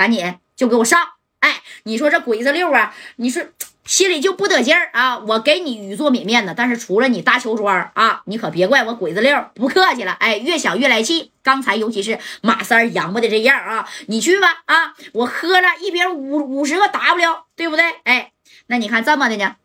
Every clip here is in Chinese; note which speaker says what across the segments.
Speaker 1: 赶紧就给我上！哎，你说这鬼子六啊，你说心里就不得劲儿啊！我给你雨作米面子，但是除了你大邱庄啊，你可别怪我鬼子六不客气了。哎，越想越来气。刚才尤其是马三扬巴的这样啊，你去吧啊！我喝了一瓶五五十个 W，对不对？哎，那你看这么的呢？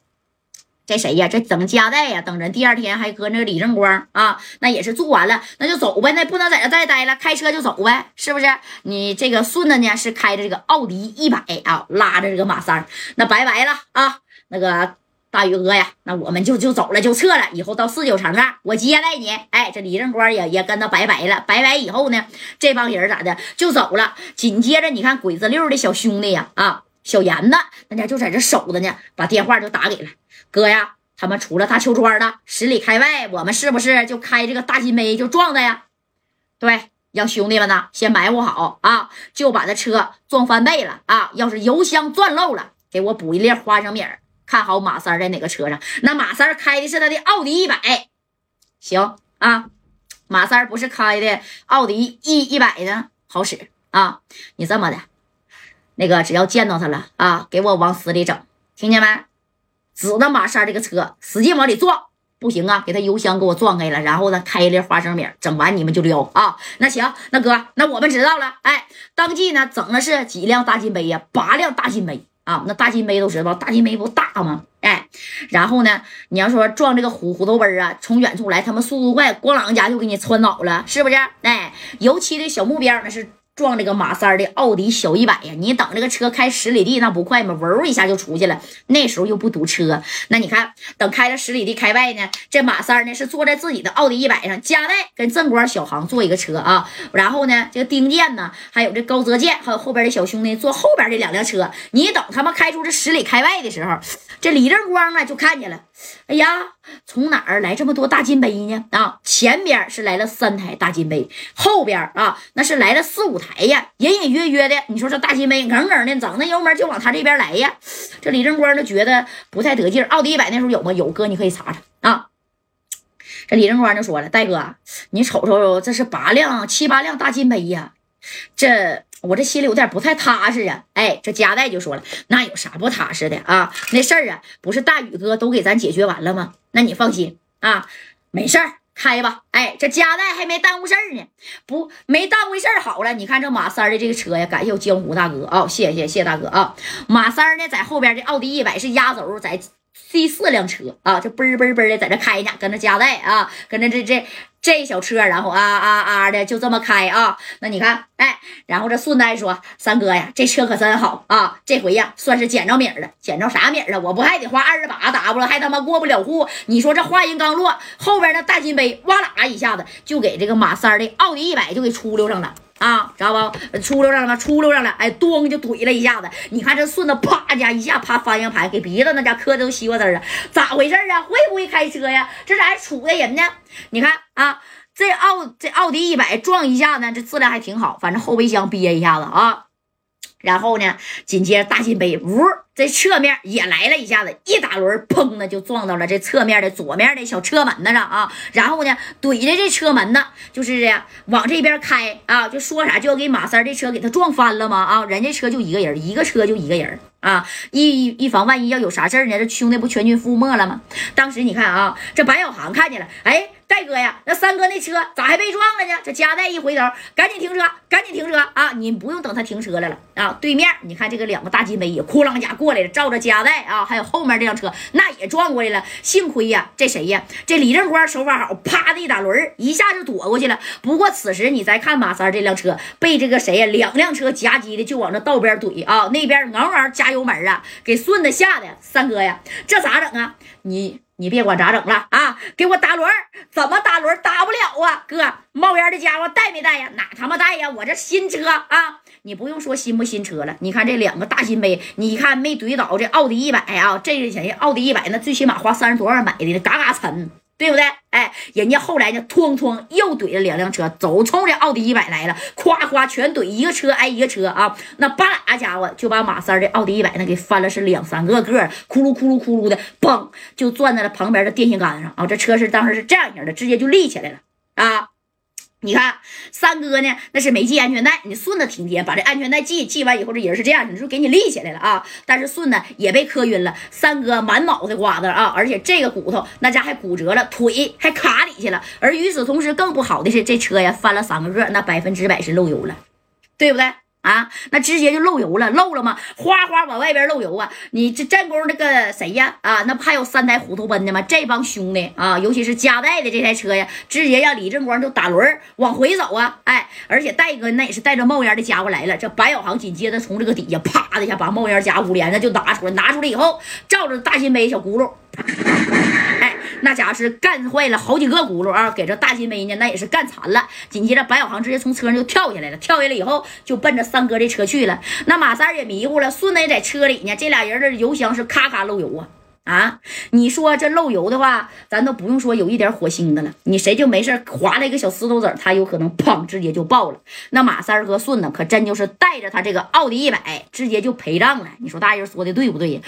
Speaker 1: 这谁呀？这等夹带呀？等人第二天还搁那李正光啊？那也是做完了，那就走呗。那不能在这再待了，开车就走呗，是不是？你这个顺子呢是开着这个奥迪一百啊，拉着这个马三那拜拜了啊！那个大宇哥呀，那我们就就走了，就撤了。以后到四九城啊，我接待你。哎，这李正光也也跟他拜拜了。拜拜以后呢，这帮人咋的就走了？紧接着你看鬼子六的小兄弟呀，啊，小严子那家就在这守着呢，把电话就打给了。哥呀，他们出了大邱庄了，十里开外，我们是不是就开这个大金杯就撞的呀？对，让兄弟们呢先埋伏好啊，就把这车撞翻倍了啊！要是油箱钻漏了，给我补一粒花生米。看好马三在哪个车上？那马三开的是他的奥迪一百，行啊，马三不是开的奥迪 E 一百呢，好使啊！你这么的，那个只要见到他了啊，给我往死里整，听见没？指着马三这个车，使劲往里撞，不行啊，给他油箱给我撞开了，然后呢，开一粒花生米，整完你们就撩啊。那行，那哥，那我们知道了。哎，当即呢，整的是几辆大金杯呀？八辆大金杯啊。那大金杯都知道，大金杯不大吗？哎，然后呢，你要说撞这个虎虎头奔啊，从远处来，他们速度快，咣啷家就给你窜倒了，是不是？哎，尤其这小目标那是。撞这个马三的奥迪小一百呀！你等这个车开十里地，那不快吗？嗡一下就出去了。那时候又不堵车，那你看，等开了十里地开外呢，这马三呢是坐在自己的奥迪一百上，加代跟正光、小航坐一个车啊。然后呢，这个丁健呢，还有这高泽健，还有后边的小兄弟坐后边这两辆车。你等他们开出这十里开外的时候，这李正光啊就看见了。哎呀，从哪儿来这么多大金杯呢？啊，前边是来了三台大金杯，后边啊那是来了四五台。呀，隐隐约约的，你说这大金杯，耿耿的，整那油门就往他这边来呀。这李正光就觉得不太得劲奥迪一百那时候有吗？有，哥你可以查查啊。这李正光就说了：“戴哥，你瞅瞅，这是八辆、七八辆大金杯呀，这我这心里有点不太踏实啊。”哎，这加代就说了：“那有啥不踏实的啊？那事儿啊，不是大宇哥都给咱解决完了吗？那你放心啊，没事儿。”开吧，哎，这加代还没耽误事儿呢，不没耽误事儿。好了，你看这马三的这个车呀，感谢我江湖大哥啊，谢谢谢谢大哥啊。马三呢，在后边这奥迪一百是压轴，在第四辆车啊，这嘣嘣嘣的在这开呢，跟着加代啊，跟着这这。这小车，然后啊啊啊的就这么开啊，那你看，哎，然后这顺带说：“三哥呀，这车可真好啊，这回呀算是捡着米了，捡着啥米了？我不还得花二十八 W，还他妈过不了户？你说这话音刚落，后边那大金杯哇啦一下子就给这个马三的奥迪一百就给出溜上了。”啊，知道不？出溜上了，出溜上了，哎，咚就怼了一下子。你看这顺子，啪家一下趴方向盘，给鼻子那家磕的都西瓜汁了，咋回事啊？会不会开车呀？这咋还杵的人呢？你看啊，这奥这奥迪一百撞一下呢，这质量还挺好，反正后备箱憋一下子啊。然后呢，紧接着大金杯，呜，这侧面也来了一下子，一打轮，砰的就撞到了这侧面的左面的小车门子上啊。然后呢，怼着这车门呢，就是这样往这边开啊，就说啥就要给马三这车给他撞翻了吗？啊，人家车就一个人，一个车就一个人啊，一以防万一要有啥事儿呢，这兄弟不全军覆没了吗？当时你看啊，这白小航看见了，哎。戴哥呀，那三哥那车咋还被撞了呢？这加代一回头，赶紧停车，赶紧停车啊！你不用等他停车来了啊！对面你看这个两个大金杯也哐啷家过来了，照着加代啊，还有后面这辆车那也撞过来了。幸亏呀，这谁呀？这李正光手法好，啪的一打轮一下就躲过去了。不过此时你再看马三这辆车被这个谁呀，两辆车夹击的就往这道边怼啊！那边嗷嗷加油门啊，给顺子吓的。三哥呀，这咋整啊？你。你别管咋整了啊！给我打轮怎么打轮打不了啊？哥，冒烟的家伙带没带呀？哪他妈带呀？我这新车啊！你不用说新不新车了，你看这两个大金杯，你看没怼倒这奥迪一百啊？这个钱奥迪一百那最起码花三十多万买的，嘎嘎沉。对不对？哎，人家后来呢，哐哐又怼了两辆车，走冲着奥迪一百来了，夸夸全怼一个车挨一个车啊！那叭啦家伙就把马三的奥迪一百那给翻了，是两三个个，咕噜咕噜咕噜的，嘣就钻在了旁边的电线杆上啊！这车是当时是这样型的，直接就立起来了啊！你看三哥呢，那是没系安全带，你顺子挺尖，把这安全带系系完以后，这人是这样，你就给你立起来了啊。但是顺子也被磕晕了，三哥满脑袋瓜子啊，而且这个骨头那家还骨折了，腿还卡里去了。而与此同时，更不好的是这车呀翻了三个个，那百分之百是漏油了，对不对？啊，那直接就漏油了，漏了吗？哗哗往外边漏油啊！你这战功那个谁呀？啊，那不还有三台虎头奔的吗？这帮兄弟啊，尤其是加代的这台车呀，直接让李正光就打轮往回走啊！哎，而且戴哥那也是带着冒烟的家伙来了。这白小航紧接着从这个底下啪的一下把冒烟夹五连子就拿出来，拿出来以后照着大金杯小轱辘。那家伙是干坏了好几个轱辘啊！给这大金杯呢，那也是干残了。紧接着，白小航直接从车上就跳下来了，跳下来以后就奔着三哥这车去了。那马三也迷糊了，顺子在车里呢。这俩人的油箱是咔咔漏油啊啊！你说这漏油的话，咱都不用说有一点火星的了，你谁就没事划了一个小石头子他有可能砰直接就爆了。那马三和顺子可真就是带着他这个奥迪一百直接就陪葬了。你说大爷说的对不对？